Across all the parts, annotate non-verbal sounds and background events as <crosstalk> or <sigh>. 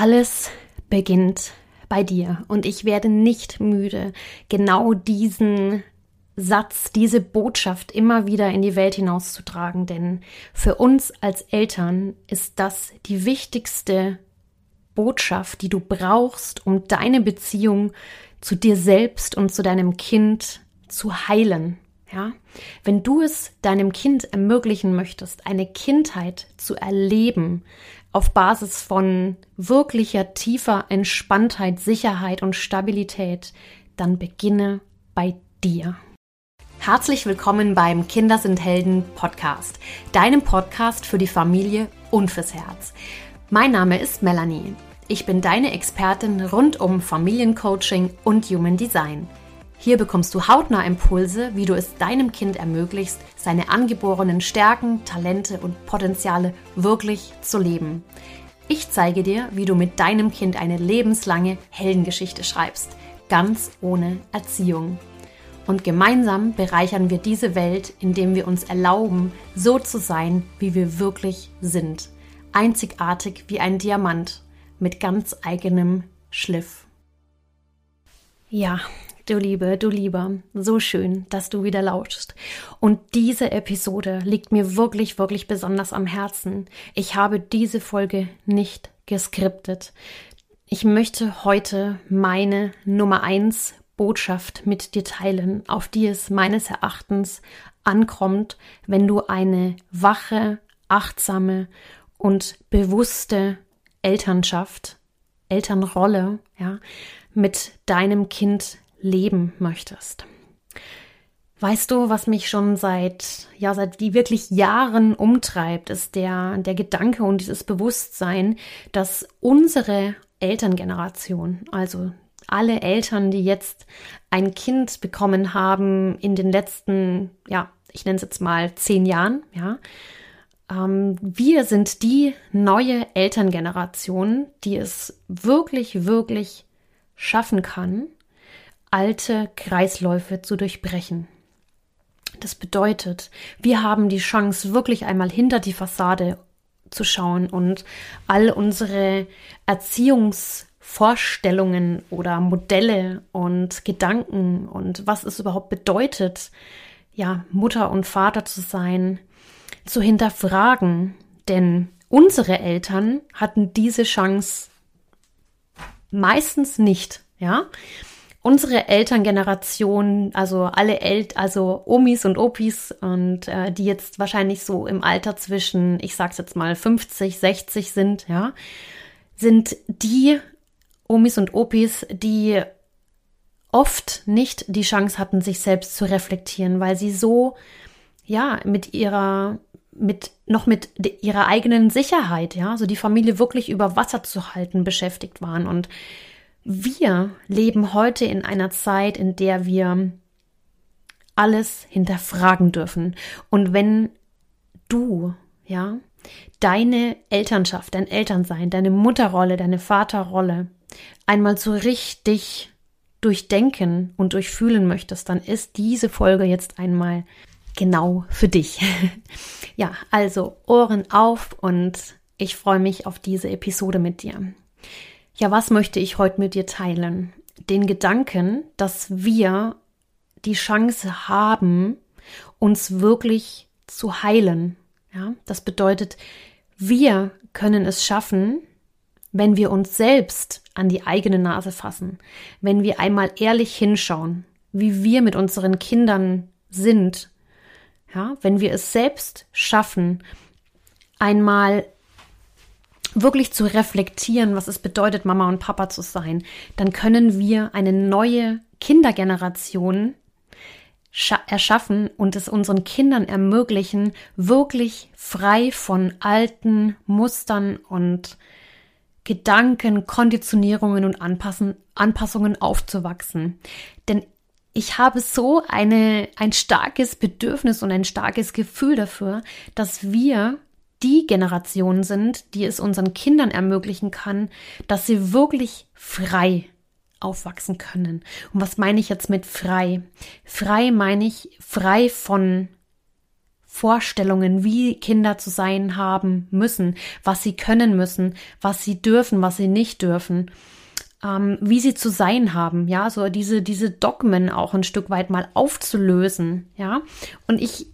Alles beginnt bei dir. Und ich werde nicht müde, genau diesen Satz, diese Botschaft immer wieder in die Welt hinauszutragen, denn für uns als Eltern ist das die wichtigste Botschaft, die du brauchst, um deine Beziehung zu dir selbst und zu deinem Kind zu heilen. Ja, wenn du es deinem Kind ermöglichen möchtest, eine Kindheit zu erleben, auf Basis von wirklicher tiefer Entspanntheit, Sicherheit und Stabilität, dann beginne bei dir. Herzlich willkommen beim Kinder sind Helden Podcast, deinem Podcast für die Familie und fürs Herz. Mein Name ist Melanie. Ich bin deine Expertin rund um Familiencoaching und Human Design. Hier bekommst du hautnah Impulse, wie du es deinem Kind ermöglichst, seine angeborenen Stärken, Talente und Potenziale wirklich zu leben. Ich zeige dir, wie du mit deinem Kind eine lebenslange Heldengeschichte schreibst, ganz ohne Erziehung. Und gemeinsam bereichern wir diese Welt, indem wir uns erlauben, so zu sein, wie wir wirklich sind. Einzigartig wie ein Diamant mit ganz eigenem Schliff. Ja, Du Liebe, du Lieber, so schön, dass du wieder lauschst. Und diese Episode liegt mir wirklich, wirklich besonders am Herzen. Ich habe diese Folge nicht geskriptet. Ich möchte heute meine Nummer eins Botschaft mit dir teilen, auf die es meines Erachtens ankommt, wenn du eine wache, achtsame und bewusste Elternschaft, Elternrolle, ja, mit deinem Kind leben möchtest. Weißt du, was mich schon seit, ja, seit die wirklich Jahren umtreibt, ist der, der Gedanke und dieses Bewusstsein, dass unsere Elterngeneration, also alle Eltern, die jetzt ein Kind bekommen haben in den letzten, ja, ich nenne es jetzt mal zehn Jahren, ja, ähm, wir sind die neue Elterngeneration, die es wirklich, wirklich schaffen kann, alte Kreisläufe zu durchbrechen. Das bedeutet, wir haben die Chance, wirklich einmal hinter die Fassade zu schauen und all unsere Erziehungsvorstellungen oder Modelle und Gedanken und was es überhaupt bedeutet, ja, Mutter und Vater zu sein, zu hinterfragen. Denn unsere Eltern hatten diese Chance meistens nicht, ja unsere Elterngeneration, also alle El also Omis und Opis und äh, die jetzt wahrscheinlich so im Alter zwischen, ich sag's jetzt mal 50, 60 sind, ja, sind die Omis und Opis, die oft nicht die Chance hatten, sich selbst zu reflektieren, weil sie so ja mit ihrer mit noch mit ihrer eigenen Sicherheit, ja, so die Familie wirklich über Wasser zu halten beschäftigt waren und wir leben heute in einer Zeit, in der wir alles hinterfragen dürfen. Und wenn du, ja, deine Elternschaft, dein Elternsein, deine Mutterrolle, deine Vaterrolle einmal so richtig durchdenken und durchfühlen möchtest, dann ist diese Folge jetzt einmal genau für dich. <laughs> ja, also Ohren auf und ich freue mich auf diese Episode mit dir. Ja, was möchte ich heute mit dir teilen? Den Gedanken, dass wir die Chance haben, uns wirklich zu heilen. Ja, das bedeutet, wir können es schaffen, wenn wir uns selbst an die eigene Nase fassen, wenn wir einmal ehrlich hinschauen, wie wir mit unseren Kindern sind. Ja, wenn wir es selbst schaffen, einmal wirklich zu reflektieren, was es bedeutet, Mama und Papa zu sein, dann können wir eine neue Kindergeneration erschaffen und es unseren Kindern ermöglichen, wirklich frei von alten Mustern und Gedanken, Konditionierungen und Anpassen, Anpassungen aufzuwachsen. Denn ich habe so eine, ein starkes Bedürfnis und ein starkes Gefühl dafür, dass wir die Generation sind, die es unseren Kindern ermöglichen kann, dass sie wirklich frei aufwachsen können. Und was meine ich jetzt mit frei? Frei meine ich frei von Vorstellungen, wie Kinder zu sein haben müssen, was sie können müssen, was sie dürfen, was sie nicht dürfen, ähm, wie sie zu sein haben, ja, so diese, diese Dogmen auch ein Stück weit mal aufzulösen, ja. Und ich,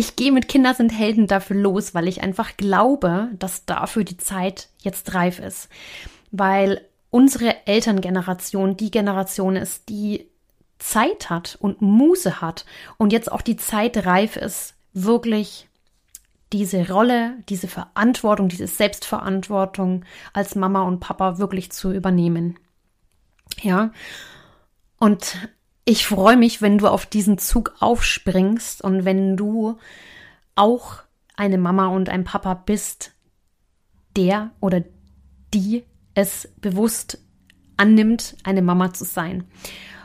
ich gehe mit Kinder sind Helden dafür los, weil ich einfach glaube, dass dafür die Zeit jetzt reif ist. Weil unsere Elterngeneration die Generation ist, die Zeit hat und Muße hat und jetzt auch die Zeit reif ist, wirklich diese Rolle, diese Verantwortung, diese Selbstverantwortung als Mama und Papa wirklich zu übernehmen. Ja. Und ich freue mich, wenn du auf diesen Zug aufspringst und wenn du auch eine Mama und ein Papa bist, der oder die es bewusst annimmt, eine Mama zu sein.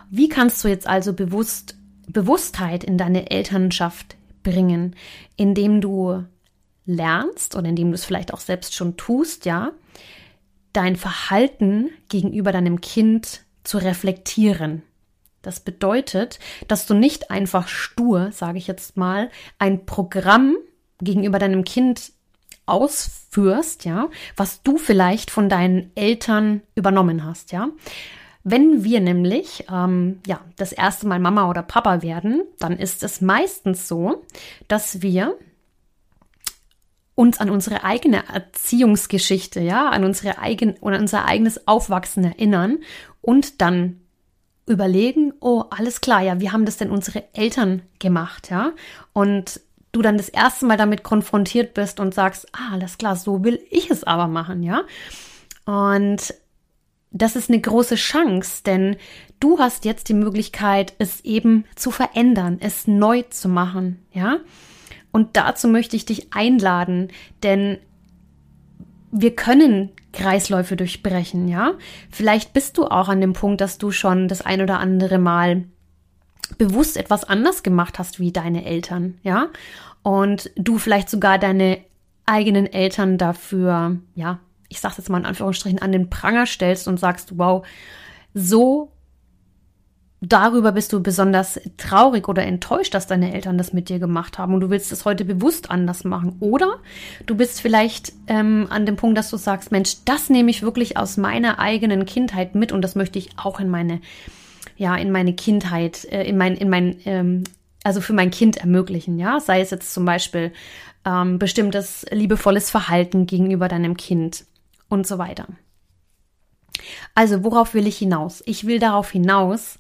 Wie kannst du jetzt also bewusst Bewusstheit in deine Elternschaft bringen, indem du lernst oder indem du es vielleicht auch selbst schon tust, ja, dein Verhalten gegenüber deinem Kind zu reflektieren. Das bedeutet, dass du nicht einfach stur, sage ich jetzt mal, ein Programm gegenüber deinem Kind ausführst, ja, was du vielleicht von deinen Eltern übernommen hast, ja. Wenn wir nämlich ähm, ja das erste Mal Mama oder Papa werden, dann ist es meistens so, dass wir uns an unsere eigene Erziehungsgeschichte, ja, an unsere eigen oder unser eigenes Aufwachsen erinnern und dann überlegen, oh, alles klar, ja, wie haben das denn unsere Eltern gemacht, ja? Und du dann das erste Mal damit konfrontiert bist und sagst, ah, alles klar, so will ich es aber machen, ja? Und das ist eine große Chance, denn du hast jetzt die Möglichkeit, es eben zu verändern, es neu zu machen, ja? Und dazu möchte ich dich einladen, denn wir können Kreisläufe durchbrechen, ja? Vielleicht bist du auch an dem Punkt, dass du schon das ein oder andere Mal bewusst etwas anders gemacht hast wie deine Eltern, ja? Und du vielleicht sogar deine eigenen Eltern dafür, ja, ich sag's jetzt mal in Anführungsstrichen, an den Pranger stellst und sagst, wow, so darüber bist du besonders traurig oder enttäuscht, dass deine Eltern das mit dir gemacht haben und du willst es heute bewusst anders machen. Oder du bist vielleicht ähm, an dem Punkt, dass du sagst, Mensch, das nehme ich wirklich aus meiner eigenen Kindheit mit und das möchte ich auch in meine, ja, in meine Kindheit, äh, in mein, in mein, ähm, also für mein Kind ermöglichen, ja. Sei es jetzt zum Beispiel ähm, bestimmtes liebevolles Verhalten gegenüber deinem Kind und so weiter. Also, worauf will ich hinaus? Ich will darauf hinaus,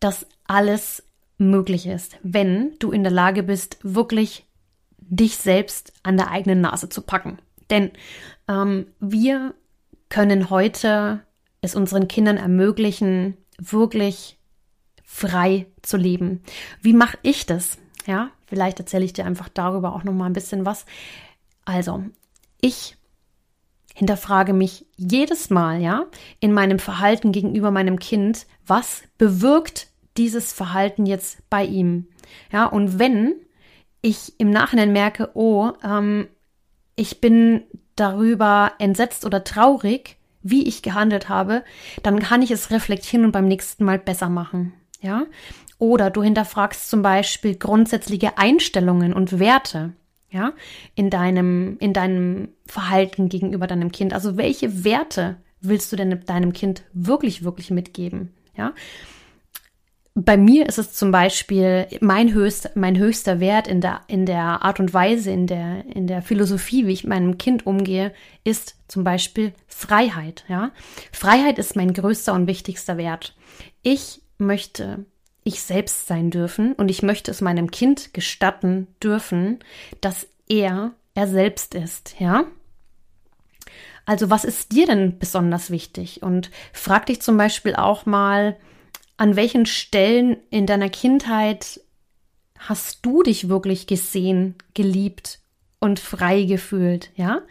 dass alles möglich ist, wenn du in der Lage bist, wirklich dich selbst an der eigenen Nase zu packen. Denn ähm, wir können heute es unseren Kindern ermöglichen, wirklich frei zu leben. Wie mache ich das? Ja, vielleicht erzähle ich dir einfach darüber auch noch mal ein bisschen was. Also, ich hinterfrage mich jedes Mal, ja, in meinem Verhalten gegenüber meinem Kind, was bewirkt dieses Verhalten jetzt bei ihm? Ja, und wenn ich im Nachhinein merke, oh, ähm, ich bin darüber entsetzt oder traurig, wie ich gehandelt habe, dann kann ich es reflektieren und beim nächsten Mal besser machen. Ja? Oder du hinterfragst zum Beispiel grundsätzliche Einstellungen und Werte ja, in deinem, in deinem Verhalten gegenüber deinem Kind. Also welche Werte willst du denn deinem Kind wirklich, wirklich mitgeben? Ja. Bei mir ist es zum Beispiel mein, höchst, mein höchster Wert in der, in der Art und Weise, in der, in der Philosophie, wie ich meinem Kind umgehe, ist zum Beispiel Freiheit. Ja? Freiheit ist mein größter und wichtigster Wert. Ich möchte ich selbst sein dürfen und ich möchte es meinem Kind gestatten dürfen, dass er er selbst ist, ja? Also was ist dir denn besonders wichtig? Und frag dich zum Beispiel auch mal, an welchen Stellen in deiner Kindheit hast du dich wirklich gesehen, geliebt und frei gefühlt, ja?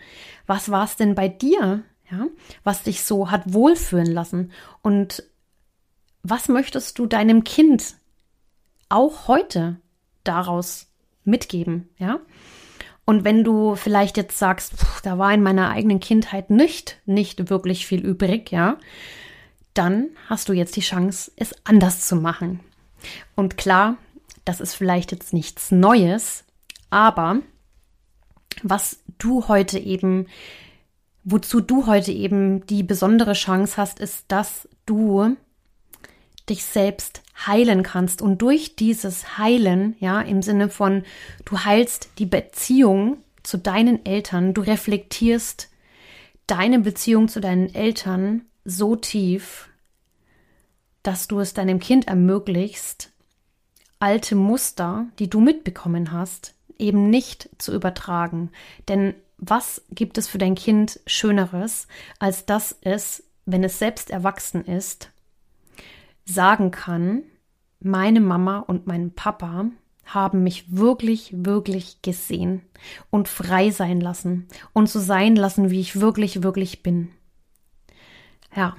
Was war es denn bei dir, ja? Was dich so hat wohlfühlen lassen? Und was möchtest du deinem Kind auch heute daraus mitgeben, ja? Und wenn du vielleicht jetzt sagst, pff, da war in meiner eigenen Kindheit nicht, nicht wirklich viel übrig, ja, dann hast du jetzt die Chance, es anders zu machen. Und klar, das ist vielleicht jetzt nichts Neues, Aber was du heute eben, wozu du heute eben die besondere Chance hast, ist, dass du dich selbst heilen kannst und durch dieses Heilen, ja, im Sinne von du heilst die Beziehung zu deinen Eltern, du reflektierst deine Beziehung zu deinen Eltern so tief, dass du es deinem Kind ermöglicht, alte Muster, die du mitbekommen hast, eben nicht zu übertragen. Denn was gibt es für dein Kind Schöneres, als dass es, wenn es selbst erwachsen ist, sagen kann, meine Mama und mein Papa haben mich wirklich, wirklich gesehen und frei sein lassen und so sein lassen, wie ich wirklich, wirklich bin. Ja,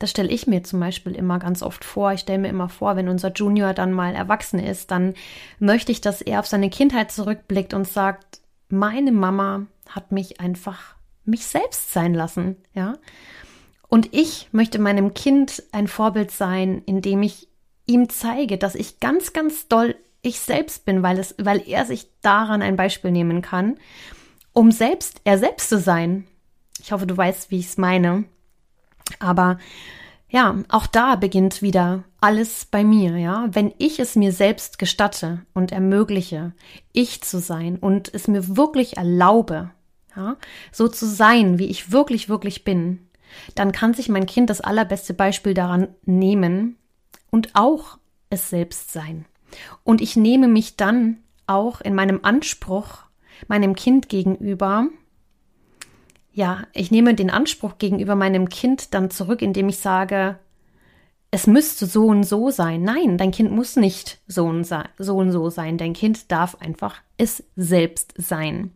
das stelle ich mir zum Beispiel immer ganz oft vor. Ich stelle mir immer vor, wenn unser Junior dann mal erwachsen ist, dann möchte ich, dass er auf seine Kindheit zurückblickt und sagt, meine Mama hat mich einfach mich selbst sein lassen, ja. Und ich möchte meinem Kind ein Vorbild sein, indem ich ihm zeige, dass ich ganz, ganz doll ich selbst bin, weil es, weil er sich daran ein Beispiel nehmen kann, um selbst er selbst zu sein. Ich hoffe, du weißt, wie ich es meine. Aber ja, auch da beginnt wieder alles bei mir, ja. Wenn ich es mir selbst gestatte und ermögliche, ich zu sein und es mir wirklich erlaube, ja, so zu sein, wie ich wirklich, wirklich bin, dann kann sich mein Kind das allerbeste Beispiel daran nehmen und auch es selbst sein. Und ich nehme mich dann auch in meinem Anspruch meinem Kind gegenüber ja, ich nehme den Anspruch gegenüber meinem Kind dann zurück, indem ich sage, es müsste so und so sein. Nein, dein Kind muss nicht so und so, und so sein. Dein Kind darf einfach es selbst sein.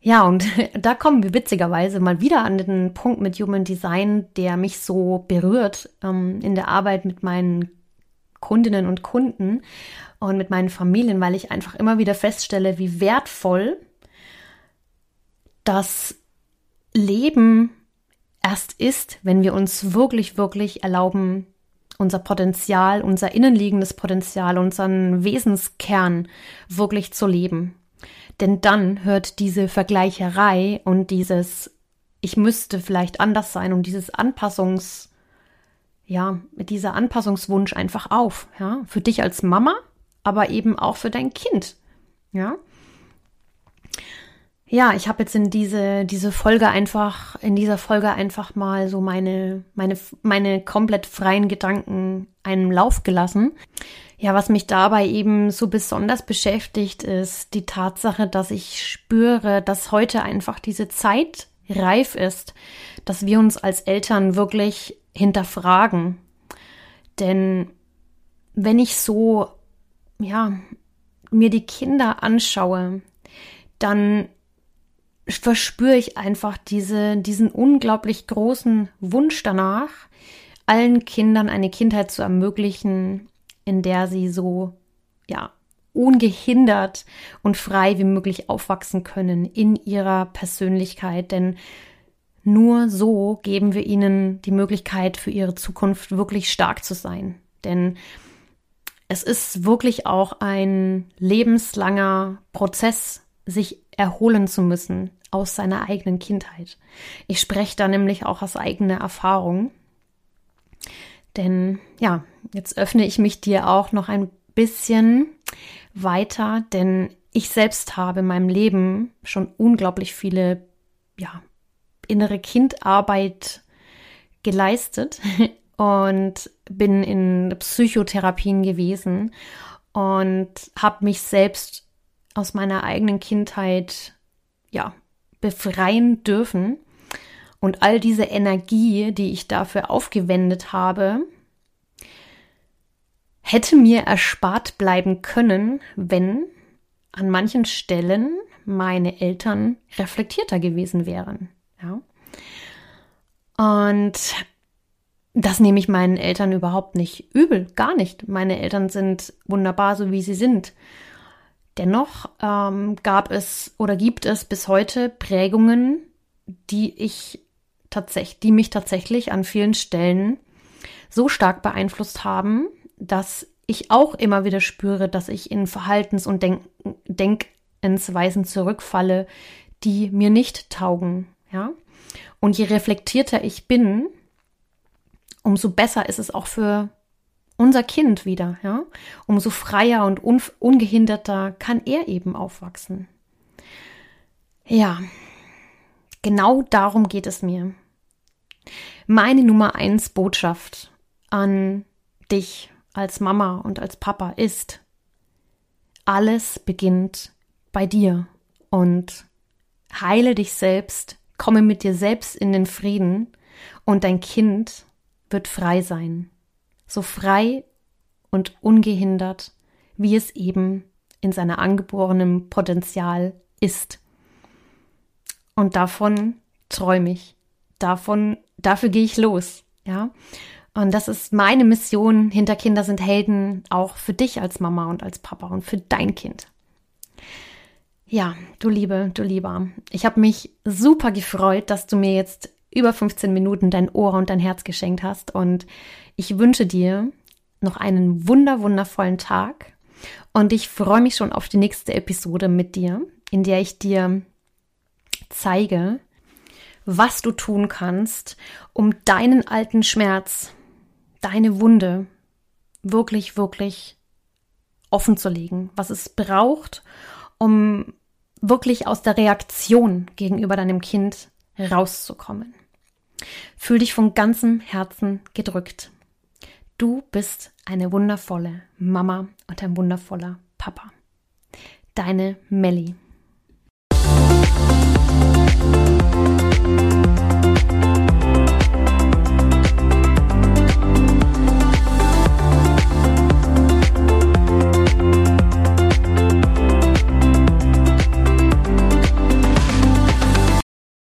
Ja, und <laughs> da kommen wir witzigerweise mal wieder an den Punkt mit Human Design, der mich so berührt ähm, in der Arbeit mit meinen Kundinnen und Kunden und mit meinen Familien, weil ich einfach immer wieder feststelle, wie wertvoll das Leben erst ist, wenn wir uns wirklich, wirklich erlauben, unser Potenzial, unser innenliegendes Potenzial, unseren Wesenskern wirklich zu leben. Denn dann hört diese Vergleicherei und dieses ich müsste vielleicht anders sein und dieses Anpassungs ja, dieser Anpassungswunsch einfach auf, ja, für dich als Mama, aber eben auch für dein Kind. Ja? Ja, ich habe jetzt in diese, diese Folge einfach, in dieser Folge einfach mal so meine, meine, meine komplett freien Gedanken einen Lauf gelassen. Ja, was mich dabei eben so besonders beschäftigt, ist die Tatsache, dass ich spüre, dass heute einfach diese Zeit reif ist, dass wir uns als Eltern wirklich hinterfragen. Denn wenn ich so, ja, mir die Kinder anschaue, dann verspüre ich einfach diese, diesen unglaublich großen Wunsch danach, allen Kindern eine Kindheit zu ermöglichen, in der sie so, ja, ungehindert und frei wie möglich aufwachsen können in ihrer Persönlichkeit, denn nur so geben wir ihnen die Möglichkeit für ihre Zukunft wirklich stark zu sein. Denn es ist wirklich auch ein lebenslanger Prozess, sich erholen zu müssen aus seiner eigenen Kindheit. Ich spreche da nämlich auch aus eigener Erfahrung. Denn ja, jetzt öffne ich mich dir auch noch ein bisschen weiter, denn ich selbst habe in meinem Leben schon unglaublich viele, ja, innere Kindarbeit geleistet <laughs> und bin in Psychotherapien gewesen und habe mich selbst aus meiner eigenen Kindheit ja befreien dürfen. Und all diese Energie, die ich dafür aufgewendet habe, hätte mir erspart bleiben können, wenn an manchen Stellen meine Eltern reflektierter gewesen wären. Ja. Und das nehme ich meinen Eltern überhaupt nicht übel, gar nicht. Meine Eltern sind wunderbar, so wie sie sind. Dennoch ähm, gab es oder gibt es bis heute Prägungen, die ich tatsächlich, die mich tatsächlich an vielen Stellen so stark beeinflusst haben, dass ich auch immer wieder spüre, dass ich in Verhaltens- und Denk Denkensweisen zurückfalle, die mir nicht taugen, ja. Und je reflektierter ich bin, umso besser ist es auch für unser Kind wieder, ja. Umso freier und un ungehinderter kann er eben aufwachsen. Ja, genau darum geht es mir. Meine Nummer eins Botschaft an dich als Mama und als Papa ist, alles beginnt bei dir und heile dich selbst, komme mit dir selbst in den Frieden und dein Kind wird frei sein. So frei und ungehindert, wie es eben in seiner angeborenen Potenzial ist. Und davon träume ich. Davon, dafür gehe ich los. Ja. Und das ist meine Mission hinter Kinder sind Helden, auch für dich als Mama und als Papa und für dein Kind. Ja, du Liebe, du Lieber. Ich habe mich super gefreut, dass du mir jetzt über 15 Minuten dein Ohr und dein Herz geschenkt hast. Und ich wünsche dir noch einen wunder, wundervollen Tag. Und ich freue mich schon auf die nächste Episode mit dir, in der ich dir zeige, was du tun kannst, um deinen alten Schmerz, deine Wunde wirklich, wirklich offen zu legen, was es braucht, um wirklich aus der Reaktion gegenüber deinem Kind rauszukommen. Fühl dich von ganzem Herzen gedrückt. Du bist eine wundervolle Mama und ein wundervoller Papa. Deine Melli.